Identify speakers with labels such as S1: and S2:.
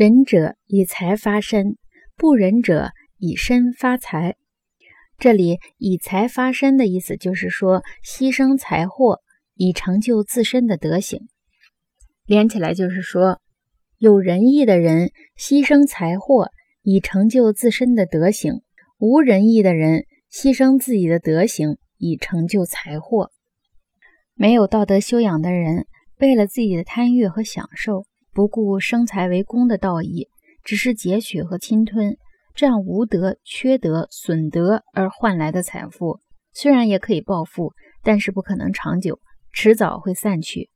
S1: 仁者以财发身，不仁者以身发财。这里以财发身的意思就是说，牺牲财货以成就自身的德行。连起来就是说，有仁义的人牺牲财货以成就自身的德行，无仁义的人牺牲自己的德行以成就财货。没有道德修养的人，为了自己的贪欲和享受。不顾生财为公的道义，只是截取和侵吞，这样无德、缺德、损德而换来的财富，虽然也可以暴富，但是不可能长久，迟早会散去。